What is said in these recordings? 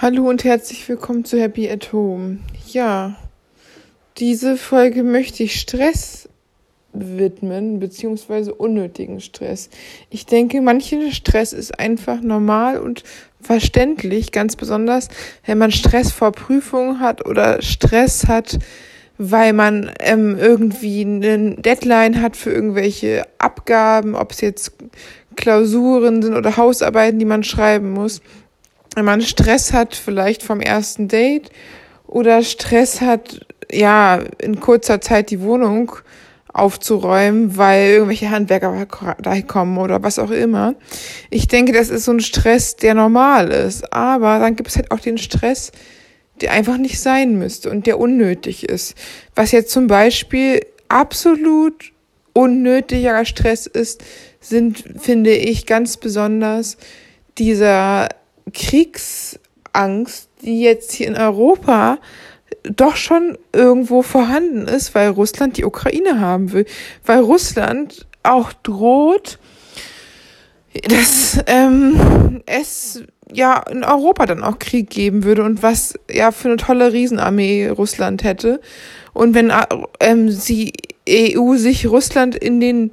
Hallo und herzlich willkommen zu Happy at Home. Ja, diese Folge möchte ich Stress widmen, beziehungsweise unnötigen Stress. Ich denke, mancher Stress ist einfach normal und verständlich, ganz besonders, wenn man Stress vor Prüfungen hat oder Stress hat, weil man ähm, irgendwie eine Deadline hat für irgendwelche Abgaben, ob es jetzt Klausuren sind oder Hausarbeiten, die man schreiben muss wenn man Stress hat, vielleicht vom ersten Date oder Stress hat, ja, in kurzer Zeit die Wohnung aufzuräumen, weil irgendwelche Handwerker da kommen oder was auch immer. Ich denke, das ist so ein Stress, der normal ist. Aber dann gibt es halt auch den Stress, der einfach nicht sein müsste und der unnötig ist. Was jetzt zum Beispiel absolut unnötiger Stress ist, sind, finde ich, ganz besonders dieser Kriegsangst, die jetzt hier in Europa doch schon irgendwo vorhanden ist, weil Russland die Ukraine haben will, weil Russland auch droht, dass ähm, es ja in Europa dann auch Krieg geben würde und was ja für eine tolle Riesenarmee Russland hätte. Und wenn ähm, die EU sich Russland in den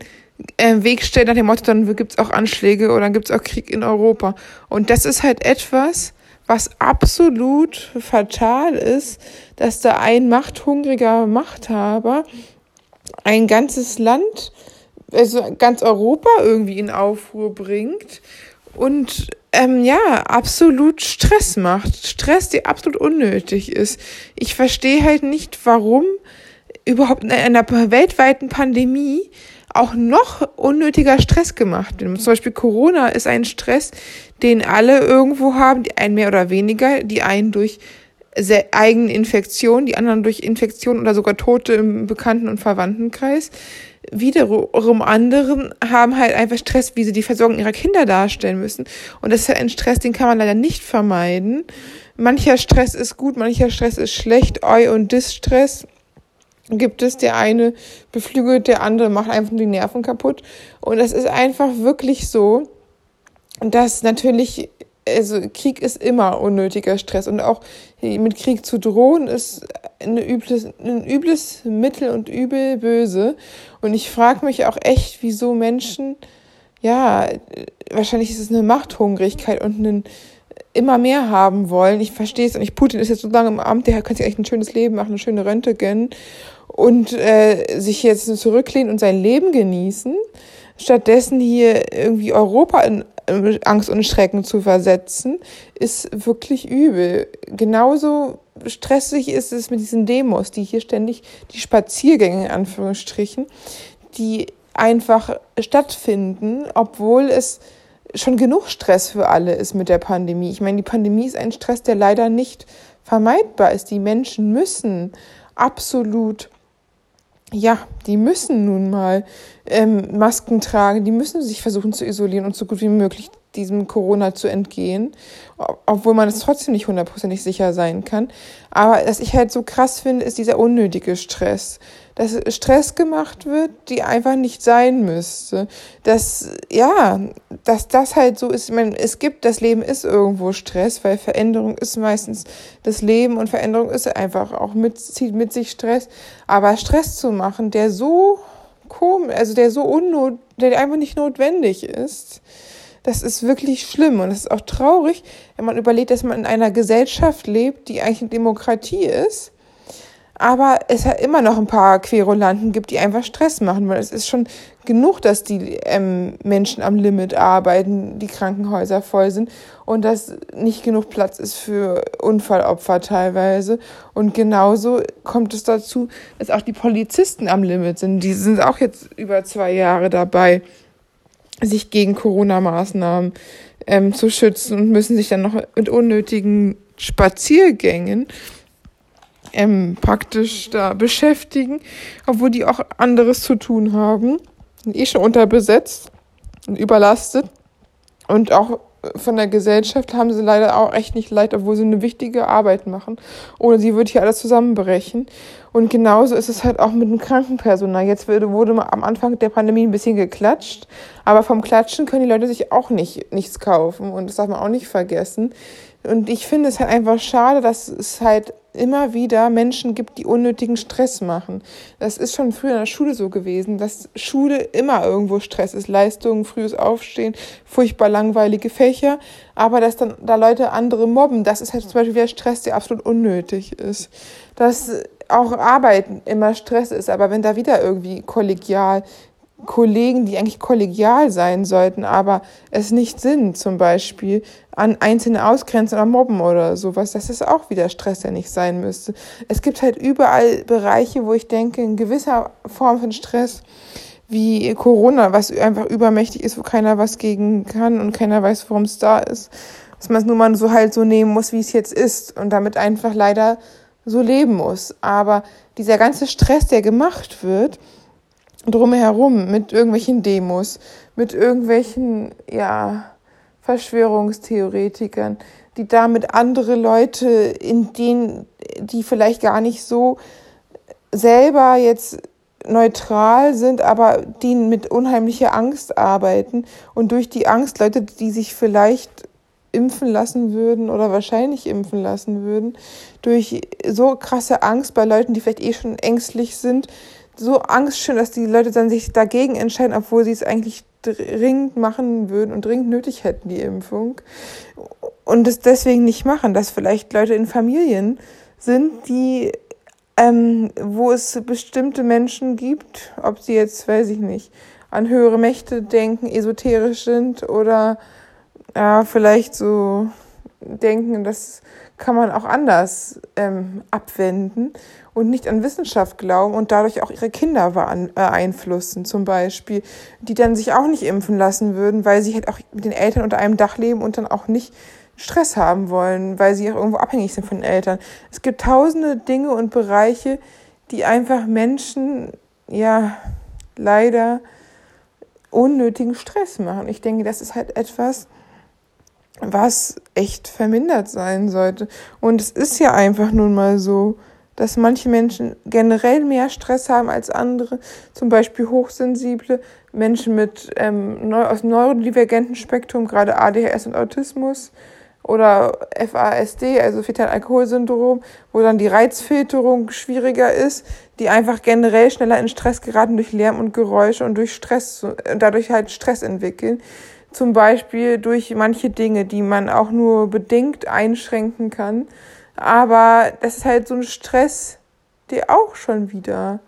äh, Weg stellt nach dem Motto, dann gibt's auch Anschläge oder dann gibt's auch Krieg in Europa. Und das ist halt etwas, was absolut fatal ist, dass da ein machthungriger Machthaber ein ganzes Land, also ganz Europa irgendwie in Aufruhr bringt und ähm, ja, absolut Stress macht. Stress, der absolut unnötig ist. Ich verstehe halt nicht, warum überhaupt in einer weltweiten Pandemie auch noch unnötiger Stress gemacht wird. Zum Beispiel Corona ist ein Stress, den alle irgendwo haben, die einen mehr oder weniger, die einen durch eigene Infektion, die anderen durch Infektion oder sogar Tote im Bekannten- und Verwandtenkreis. Wiederum anderen haben halt einfach Stress, wie sie die Versorgung ihrer Kinder darstellen müssen. Und das ist halt ein Stress, den kann man leider nicht vermeiden. Mancher Stress ist gut, mancher Stress ist schlecht. Eu- und Distress gibt es, der eine beflügelt, der andere macht einfach die Nerven kaputt. Und es ist einfach wirklich so, dass natürlich, also Krieg ist immer unnötiger Stress und auch mit Krieg zu drohen ist ein übles, ein übles Mittel und übel böse. Und ich frage mich auch echt, wieso Menschen, ja, wahrscheinlich ist es eine Machthungrigkeit und ein immer mehr haben wollen. Ich verstehe es nicht. Putin ist jetzt so lange im Amt, der kann sich echt ein schönes Leben machen, eine schöne Rente gönnen und äh, sich jetzt zurücklehnen und sein Leben genießen, stattdessen hier irgendwie Europa in Angst und Schrecken zu versetzen, ist wirklich übel. Genauso stressig ist es mit diesen Demos, die hier ständig, die Spaziergänge in Anführungsstrichen, die einfach stattfinden, obwohl es schon genug Stress für alle ist mit der Pandemie. Ich meine, die Pandemie ist ein Stress, der leider nicht vermeidbar ist. Die Menschen müssen absolut ja, die müssen nun mal ähm, Masken tragen, die müssen sich versuchen zu isolieren und so gut wie möglich diesem Corona zu entgehen, obwohl man es trotzdem nicht hundertprozentig sicher sein kann. Aber was ich halt so krass finde, ist dieser unnötige Stress. Dass Stress gemacht wird, die einfach nicht sein müsste. Dass, ja, dass das halt so ist. Ich meine, es gibt, das Leben ist irgendwo Stress, weil Veränderung ist meistens das Leben und Veränderung ist einfach auch mit, zieht mit sich Stress. Aber Stress zu machen, der so komisch, also der so unnot, der einfach nicht notwendig ist, das ist wirklich schlimm und es ist auch traurig, wenn man überlegt, dass man in einer Gesellschaft lebt, die eigentlich eine Demokratie ist, aber es hat immer noch ein paar Querulanten gibt, die einfach Stress machen, weil es ist schon genug, dass die ähm, Menschen am Limit arbeiten, die Krankenhäuser voll sind und dass nicht genug Platz ist für Unfallopfer teilweise. Und genauso kommt es dazu, dass auch die Polizisten am Limit sind. Die sind auch jetzt über zwei Jahre dabei sich gegen Corona-Maßnahmen ähm, zu schützen und müssen sich dann noch mit unnötigen Spaziergängen ähm, praktisch da beschäftigen, obwohl die auch anderes zu tun haben. Sind eh schon unterbesetzt und überlastet. Und auch von der Gesellschaft haben sie leider auch echt nicht leid, obwohl sie eine wichtige Arbeit machen. Ohne sie würde hier alles zusammenbrechen. Und genauso ist es halt auch mit dem Krankenpersonal. Jetzt wurde, wurde am Anfang der Pandemie ein bisschen geklatscht, aber vom Klatschen können die Leute sich auch nicht nichts kaufen. Und das darf man auch nicht vergessen. Und ich finde es halt einfach schade, dass es halt immer wieder Menschen gibt, die unnötigen Stress machen. Das ist schon früher in der Schule so gewesen, dass Schule immer irgendwo Stress ist. Leistungen, frühes Aufstehen, furchtbar langweilige Fächer, aber dass dann da Leute andere mobben, das ist halt zum Beispiel wieder Stress, der absolut unnötig ist. Dass auch Arbeiten immer Stress ist, aber wenn da wieder irgendwie kollegial Kollegen, die eigentlich kollegial sein sollten, aber es nicht sind, zum Beispiel an Einzelne ausgrenzen oder mobben oder sowas, das ist auch wieder Stress, der nicht sein müsste. Es gibt halt überall Bereiche, wo ich denke, in gewisser Form von Stress, wie Corona, was einfach übermächtig ist, wo keiner was gegen kann und keiner weiß, warum es da ist, dass man es nur mal so halt so nehmen muss, wie es jetzt ist und damit einfach leider so leben muss. Aber dieser ganze Stress, der gemacht wird, drumherum mit irgendwelchen Demos, mit irgendwelchen, ja, Verschwörungstheoretikern, die damit andere Leute, in denen, die vielleicht gar nicht so selber jetzt neutral sind, aber die mit unheimlicher Angst arbeiten und durch die Angst Leute, die sich vielleicht impfen lassen würden oder wahrscheinlich impfen lassen würden, durch so krasse Angst bei Leuten, die vielleicht eh schon ängstlich sind, so Angst schön, dass die Leute dann sich dagegen entscheiden, obwohl sie es eigentlich dringend machen würden und dringend nötig hätten, die Impfung. Und es deswegen nicht machen, dass vielleicht Leute in Familien sind, die, ähm, wo es bestimmte Menschen gibt, ob sie jetzt, weiß ich nicht, an höhere Mächte denken, esoterisch sind oder ja, vielleicht so denken, das kann man auch anders ähm, abwenden und nicht an Wissenschaft glauben und dadurch auch ihre Kinder beeinflussen, zum Beispiel, die dann sich auch nicht impfen lassen würden, weil sie halt auch mit den Eltern unter einem Dach leben und dann auch nicht Stress haben wollen, weil sie auch irgendwo abhängig sind von den Eltern. Es gibt tausende Dinge und Bereiche, die einfach Menschen, ja, leider unnötigen Stress machen. Ich denke, das ist halt etwas, was echt vermindert sein sollte. Und es ist ja einfach nun mal so, dass manche Menschen generell mehr Stress haben als andere, zum Beispiel hochsensible Menschen mit ähm, neu, aus neurodivergenten Spektrum, gerade ADHS und Autismus oder FASD, also Fetal-Alkoholsyndrom, wo dann die Reizfilterung schwieriger ist, die einfach generell schneller in Stress geraten durch Lärm und Geräusche und durch Stress, und dadurch halt Stress entwickeln. Zum Beispiel durch manche Dinge, die man auch nur bedingt einschränken kann. Aber das ist halt so ein Stress, der auch schon wieder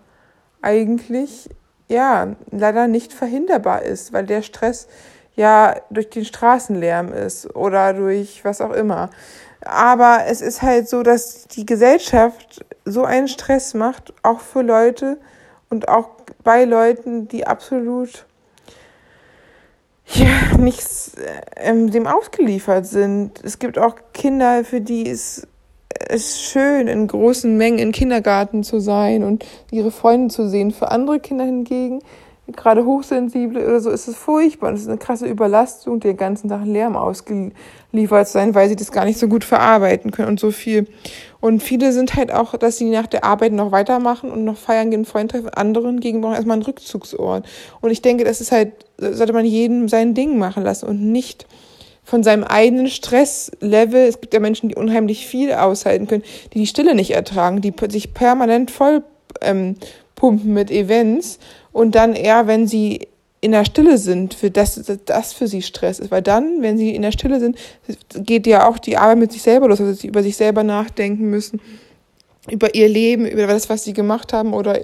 eigentlich, ja, leider nicht verhinderbar ist, weil der Stress ja durch den Straßenlärm ist oder durch was auch immer. Aber es ist halt so, dass die Gesellschaft so einen Stress macht, auch für Leute und auch bei Leuten, die absolut ja, nichts ähm, dem ausgeliefert sind. Es gibt auch Kinder, für die es ist schön, in großen Mengen im Kindergarten zu sein und ihre Freunde zu sehen. Für andere Kinder hingegen, gerade Hochsensible oder so, ist es furchtbar. Und es ist eine krasse Überlastung, den ganzen Tag Lärm ausgeliefert sein, weil sie das gar nicht so gut verarbeiten können und so viel. Und viele sind halt auch, dass sie nach der Arbeit noch weitermachen und noch feiern gehen, Freunde treffen. Anderen gegen brauchen erstmal einen Rückzugsort. Und ich denke, das ist halt, sollte man jedem sein Ding machen lassen und nicht von seinem eigenen Stresslevel. Es gibt ja Menschen, die unheimlich viel aushalten können, die die Stille nicht ertragen, die sich permanent voll ähm, pumpen mit Events und dann eher, wenn sie in der Stille sind, für das, das für sie Stress ist. Weil dann, wenn sie in der Stille sind, geht ja auch die Arbeit mit sich selber los, also sie über sich selber nachdenken müssen, über ihr Leben, über das, was sie gemacht haben oder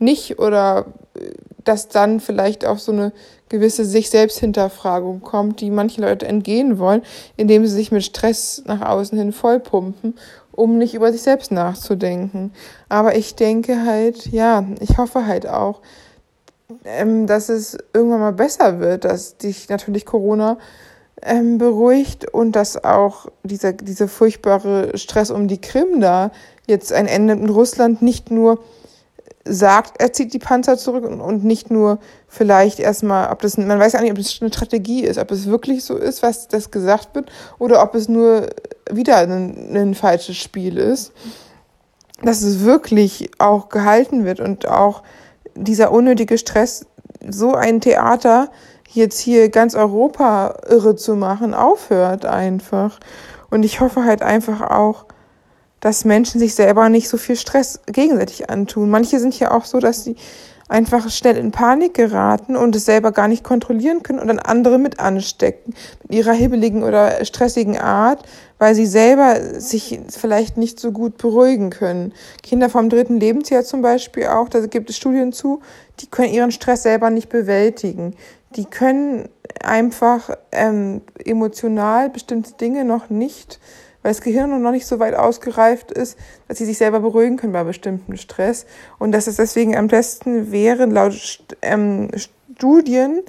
nicht, oder äh, dass dann vielleicht auch so eine gewisse sich selbst Hinterfragung kommt, die manche Leute entgehen wollen, indem sie sich mit Stress nach außen hin vollpumpen, um nicht über sich selbst nachzudenken. Aber ich denke halt, ja, ich hoffe halt auch, ähm, dass es irgendwann mal besser wird, dass dich natürlich Corona ähm, beruhigt und dass auch dieser, dieser furchtbare Stress um die Krim da jetzt ein Ende in Russland nicht nur sagt, er zieht die Panzer zurück und, nicht nur vielleicht erstmal, ob das, man weiß ja nicht, ob das eine Strategie ist, ob es wirklich so ist, was das gesagt wird, oder ob es nur wieder ein, ein falsches Spiel ist, dass es wirklich auch gehalten wird und auch dieser unnötige Stress, so ein Theater jetzt hier ganz Europa irre zu machen, aufhört einfach. Und ich hoffe halt einfach auch, dass Menschen sich selber nicht so viel Stress gegenseitig antun. Manche sind ja auch so, dass sie einfach schnell in Panik geraten und es selber gar nicht kontrollieren können und dann andere mit anstecken mit ihrer hibbeligen oder stressigen Art, weil sie selber sich vielleicht nicht so gut beruhigen können. Kinder vom dritten Lebensjahr zum Beispiel auch, da gibt es Studien zu, die können ihren Stress selber nicht bewältigen. Die können einfach ähm, emotional bestimmte Dinge noch nicht weil das Gehirn noch nicht so weit ausgereift ist, dass sie sich selber beruhigen können bei bestimmtem Stress. Und dass es deswegen am besten wäre, laut ähm, Studien,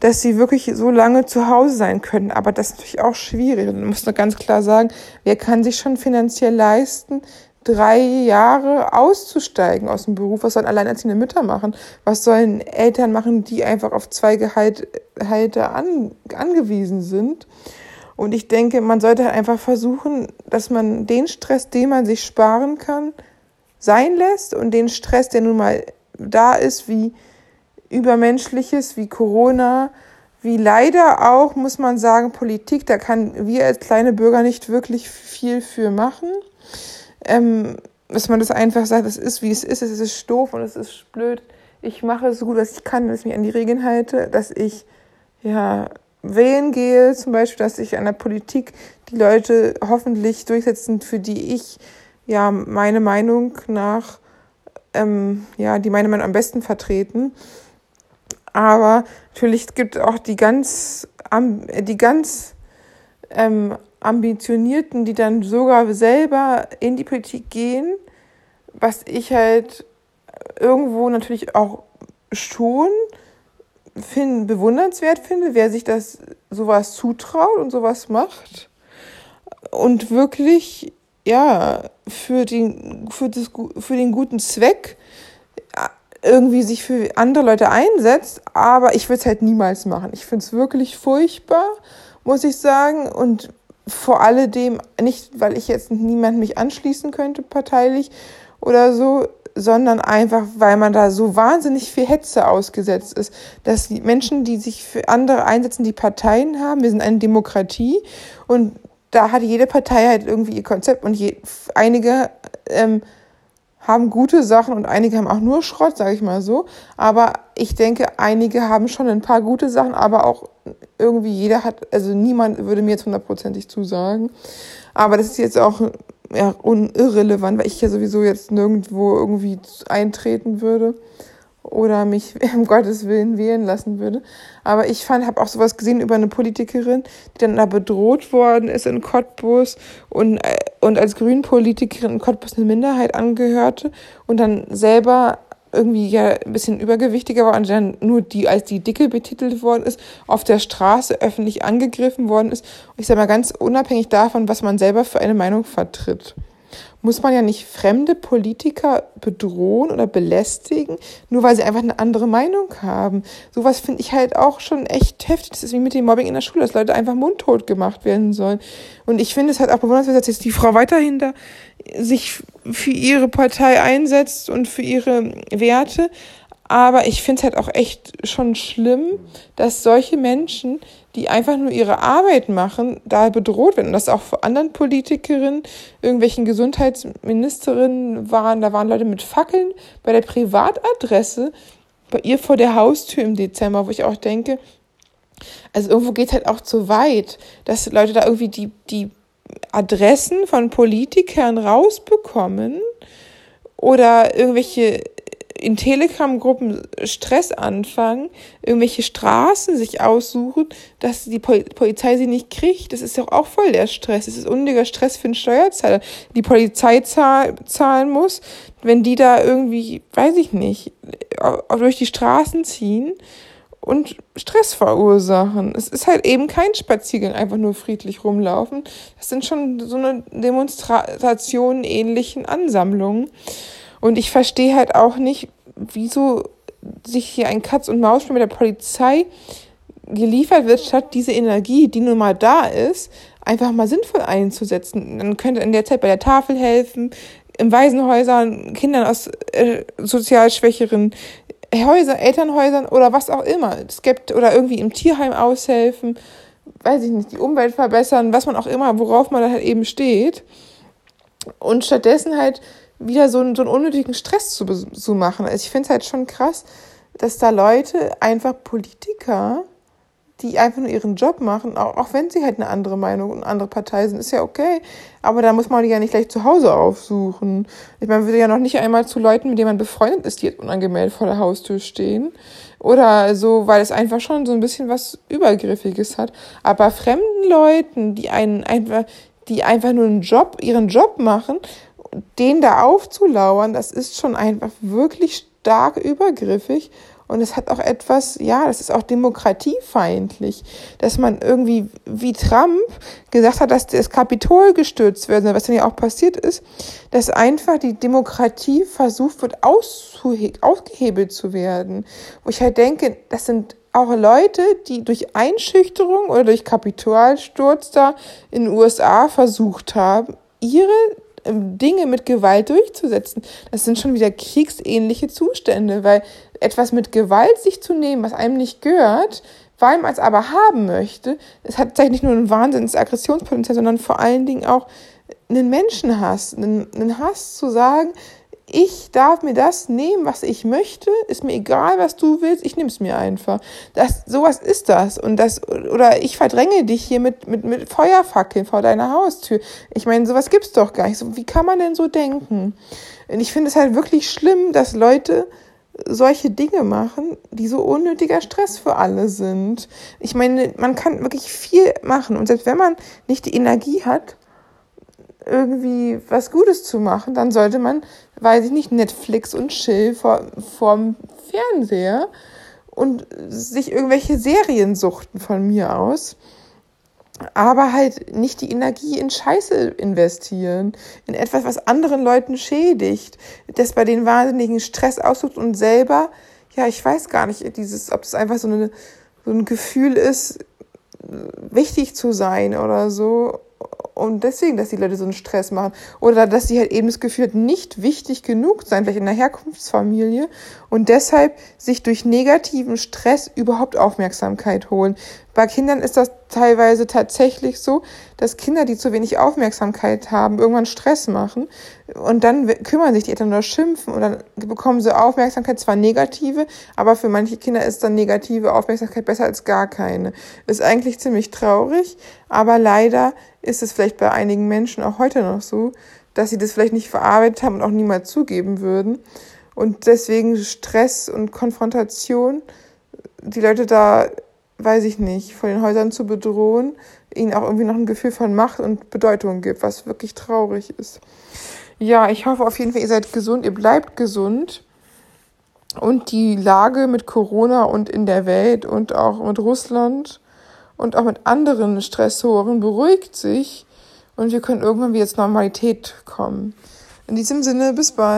dass sie wirklich so lange zu Hause sein können. Aber das ist natürlich auch schwierig. Man muss nur ganz klar sagen, wer kann sich schon finanziell leisten, drei Jahre auszusteigen aus dem Beruf? Was sollen alleinerziehende Mütter machen? Was sollen Eltern machen, die einfach auf zwei Gehalte an, angewiesen sind? Und ich denke, man sollte halt einfach versuchen, dass man den Stress, den man sich sparen kann, sein lässt und den Stress, der nun mal da ist, wie übermenschliches, wie Corona, wie leider auch, muss man sagen, Politik, da kann wir als kleine Bürger nicht wirklich viel für machen. Ähm, dass man das einfach sagt, es ist, wie es ist, es ist doof und es ist blöd. Ich mache so gut, was ich kann, dass ich mich an die Regeln halte, dass ich, ja, wählen gehe, zum Beispiel, dass ich an der Politik die Leute hoffentlich durchsetzen, für die ich ja meine Meinung nach, ähm, ja, die meine Meinung am besten vertreten. Aber natürlich gibt es auch die ganz, die ganz ähm, Ambitionierten, die dann sogar selber in die Politik gehen, was ich halt irgendwo natürlich auch schon find, bewundernswert finde, wer sich das sowas zutraut und sowas macht. Und wirklich ja für den für das für den guten Zweck irgendwie sich für andere Leute einsetzt, aber ich würde es halt niemals machen. Ich finde es wirklich furchtbar, muss ich sagen. Und vor alledem nicht, weil ich jetzt niemand mich anschließen könnte parteilich oder so, sondern einfach, weil man da so wahnsinnig viel Hetze ausgesetzt ist, dass die Menschen, die sich für andere einsetzen, die Parteien haben, wir sind eine Demokratie und da hat jede Partei halt irgendwie ihr Konzept und je, einige ähm, haben gute Sachen und einige haben auch nur Schrott, sage ich mal so. Aber ich denke, einige haben schon ein paar gute Sachen, aber auch irgendwie jeder hat, also niemand würde mir jetzt hundertprozentig zusagen. Aber das ist jetzt auch ja, unirrelevant, weil ich ja sowieso jetzt nirgendwo irgendwie eintreten würde oder mich um Gottes Willen wählen lassen würde. Aber ich fand, habe auch sowas gesehen über eine Politikerin, die dann da bedroht worden ist in Cottbus und, äh, und als Grünpolitikerin in Cottbus eine Minderheit angehörte und dann selber irgendwie ja ein bisschen übergewichtiger war und dann nur die als die Dicke betitelt worden ist, auf der Straße öffentlich angegriffen worden ist. Und ich sage mal ganz unabhängig davon, was man selber für eine Meinung vertritt muss man ja nicht fremde Politiker bedrohen oder belästigen, nur weil sie einfach eine andere Meinung haben. Sowas finde ich halt auch schon echt heftig. Das ist wie mit dem Mobbing in der Schule, dass Leute einfach mundtot gemacht werden sollen. Und ich finde es halt auch bewundernswert, dass jetzt die Frau weiterhin da sich für ihre Partei einsetzt und für ihre Werte. Aber ich finde es halt auch echt schon schlimm, dass solche Menschen, die einfach nur ihre Arbeit machen, da bedroht werden. Und das auch vor anderen Politikerinnen, irgendwelchen Gesundheitsministerinnen waren, da waren Leute mit Fackeln bei der Privatadresse bei ihr vor der Haustür im Dezember, wo ich auch denke, also irgendwo geht es halt auch zu weit, dass Leute da irgendwie die, die Adressen von Politikern rausbekommen oder irgendwelche in Telegram-Gruppen Stress anfangen, irgendwelche Straßen sich aussuchen, dass die Polizei sie nicht kriegt. Das ist ja auch voll der Stress. Das ist unnötiger Stress für einen Steuerzahler. Die Polizei zahlen muss, wenn die da irgendwie, weiß ich nicht, durch die Straßen ziehen und Stress verursachen. Es ist halt eben kein Spaziergang, einfach nur friedlich rumlaufen. Das sind schon so eine Demonstration ähnlichen Ansammlungen. Und ich verstehe halt auch nicht, wieso sich hier ein Katz- und Maus-Spiel mit der Polizei geliefert wird, statt diese Energie, die nun mal da ist, einfach mal sinnvoll einzusetzen. Dann könnte in der Zeit bei der Tafel helfen, in Waisenhäusern, Kindern aus äh, sozial schwächeren Häusern, Elternhäusern oder was auch immer. Es gibt oder irgendwie im Tierheim aushelfen weiß ich nicht, die Umwelt verbessern, was man auch immer, worauf man halt eben steht. Und stattdessen halt wieder so, einen, so einen unnötigen Stress zu, zu machen. Also ich finde es halt schon krass, dass da Leute, einfach Politiker, die einfach nur ihren Job machen, auch, auch wenn sie halt eine andere Meinung und andere Partei sind, ist ja okay. Aber da muss man die ja nicht gleich zu Hause aufsuchen. Ich meine, würde ja noch nicht einmal zu Leuten, mit denen man befreundet ist, die jetzt unangemeldet vor der Haustür stehen. Oder so, weil es einfach schon so ein bisschen was Übergriffiges hat. Aber fremden Leuten, die einen einfach, die einfach nur einen Job, ihren Job machen, den da aufzulauern, das ist schon einfach wirklich stark übergriffig und es hat auch etwas, ja, das ist auch demokratiefeindlich, dass man irgendwie wie Trump gesagt hat, dass das Kapitol gestürzt wird, was dann ja auch passiert ist, dass einfach die Demokratie versucht wird, ausgehebelt zu werden. Wo ich halt denke, das sind auch Leute, die durch Einschüchterung oder durch Kapitolsturz da in den USA versucht haben, ihre Dinge mit Gewalt durchzusetzen. Das sind schon wieder kriegsähnliche Zustände, weil etwas mit Gewalt sich zu nehmen, was einem nicht gehört, weil man es aber haben möchte, es hat nicht nur ein wahnsinns Aggressionspotenzial, sondern vor allen Dingen auch einen Menschenhass, einen, einen Hass zu sagen, ich darf mir das nehmen, was ich möchte, ist mir egal, was du willst, ich nehme es mir einfach. Das, sowas ist das. Und das, oder ich verdränge dich hier mit, mit, mit Feuerfackeln vor deiner Haustür. Ich meine, sowas gibt's doch gar nicht. So, wie kann man denn so denken? Und ich finde es halt wirklich schlimm, dass Leute solche Dinge machen, die so unnötiger Stress für alle sind. Ich meine, man kann wirklich viel machen. Und selbst wenn man nicht die Energie hat, irgendwie was Gutes zu machen, dann sollte man, weiß ich nicht, Netflix und Chill vor, vorm Fernseher und sich irgendwelche Serien suchten von mir aus. Aber halt nicht die Energie in Scheiße investieren, in etwas, was anderen Leuten schädigt, das bei den wahnsinnigen Stress aussucht und selber, ja, ich weiß gar nicht, dieses, ob das einfach so, eine, so ein Gefühl ist, wichtig zu sein oder so und deswegen, dass die Leute so einen Stress machen. Oder dass sie halt eben das Gefühl hat, nicht wichtig genug sein, vielleicht in der Herkunftsfamilie und deshalb sich durch negativen Stress überhaupt Aufmerksamkeit holen. Bei Kindern ist das teilweise tatsächlich so, dass Kinder, die zu wenig Aufmerksamkeit haben, irgendwann Stress machen und dann kümmern sich die Eltern oder schimpfen und dann bekommen sie Aufmerksamkeit, zwar negative, aber für manche Kinder ist dann negative Aufmerksamkeit besser als gar keine. Ist eigentlich ziemlich traurig, aber leider ist es vielleicht bei einigen Menschen auch heute noch so, dass sie das vielleicht nicht verarbeitet haben und auch niemals zugeben würden. Und deswegen Stress und Konfrontation, die Leute da, weiß ich nicht, vor den Häusern zu bedrohen, ihnen auch irgendwie noch ein Gefühl von Macht und Bedeutung gibt, was wirklich traurig ist. Ja, ich hoffe auf jeden Fall, ihr seid gesund, ihr bleibt gesund und die Lage mit Corona und in der Welt und auch mit Russland und auch mit anderen Stressoren beruhigt sich und wir können irgendwann wieder zur Normalität kommen. In diesem Sinne, bis bald.